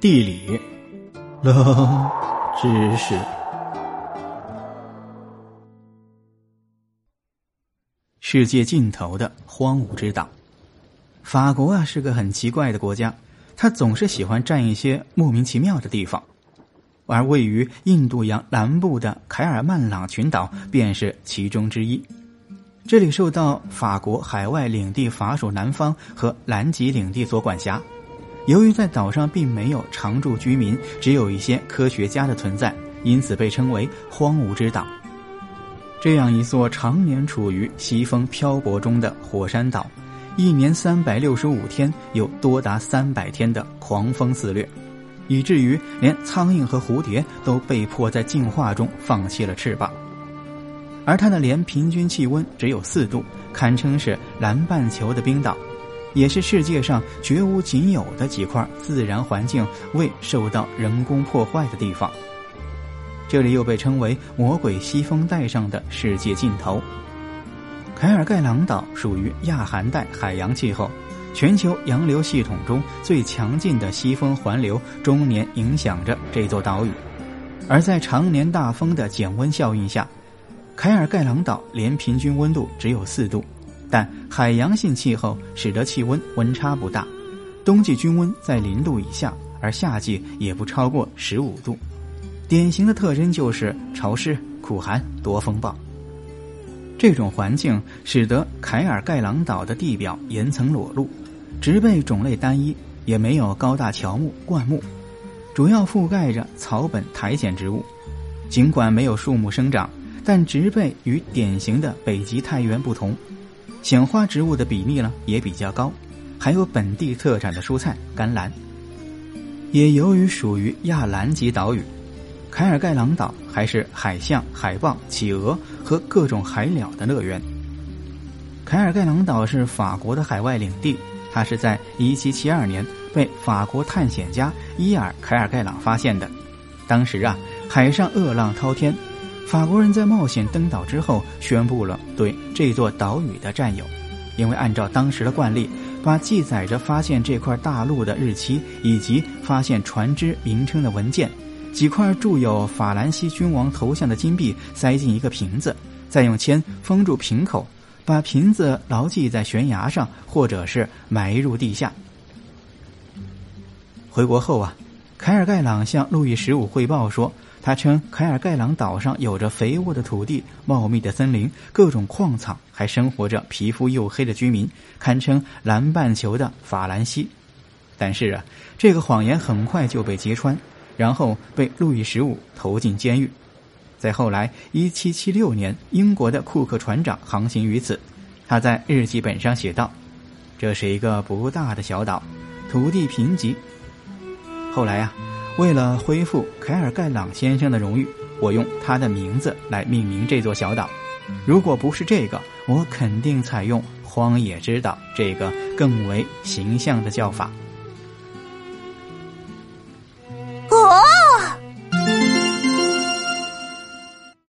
地理，冷知识。世界尽头的荒芜之岛，法国啊是个很奇怪的国家，它总是喜欢占一些莫名其妙的地方，而位于印度洋南部的凯尔曼朗群岛便是其中之一。这里受到法国海外领地法属南方和南极领地所管辖。由于在岛上并没有常住居民，只有一些科学家的存在，因此被称为“荒芜之岛”。这样一座常年处于西风漂泊中的火山岛，一年三百六十五天有多达三百天的狂风肆虐，以至于连苍蝇和蝴蝶都被迫在进化中放弃了翅膀。而它的年平均气温只有四度，堪称是南半球的冰岛。也是世界上绝无仅有的几块自然环境未受到人工破坏的地方。这里又被称为“魔鬼西风带上的世界尽头”。凯尔盖朗岛属于亚寒带海洋气候，全球洋流系统中最强劲的西风环流终年影响着这座岛屿。而在常年大风的减温效应下，凯尔盖朗岛年平均温度只有四度。但海洋性气候使得气温温差不大，冬季均温在零度以下，而夏季也不超过十五度。典型的特征就是潮湿、苦寒、多风暴。这种环境使得凯尔盖朗岛的地表岩层裸露，植被种类单一，也没有高大乔木、灌木，主要覆盖着草本苔藓植物。尽管没有树木生长，但植被与典型的北极太原不同。显花植物的比例呢也比较高，还有本地特产的蔬菜甘蓝。也由于属于亚南极岛屿，凯尔盖朗岛还是海象、海豹、企鹅和各种海鸟的乐园。凯尔盖朗岛是法国的海外领地，它是在1772年被法国探险家伊尔·凯尔盖朗发现的。当时啊，海上恶浪滔天。法国人在冒险登岛之后，宣布了对这座岛屿的占有，因为按照当时的惯例，把记载着发现这块大陆的日期以及发现船只名称的文件、几块铸有法兰西君王头像的金币塞进一个瓶子，再用铅封住瓶口，把瓶子牢记在悬崖上，或者是埋入地下。回国后啊，凯尔盖朗向路易十五汇报说。他称，凯尔盖朗岛上有着肥沃的土地、茂密的森林、各种矿藏，还生活着皮肤黝黑的居民，堪称南半球的法兰西。但是啊，这个谎言很快就被揭穿，然后被路易十五投进监狱。在后来，一七七六年，英国的库克船长航行于此，他在日记本上写道：“这是一个不大的小岛，土地贫瘠。”后来呀。为了恢复凯尔盖朗先生的荣誉，我用他的名字来命名这座小岛。如果不是这个，我肯定采用“荒野之岛”这个更为形象的叫法。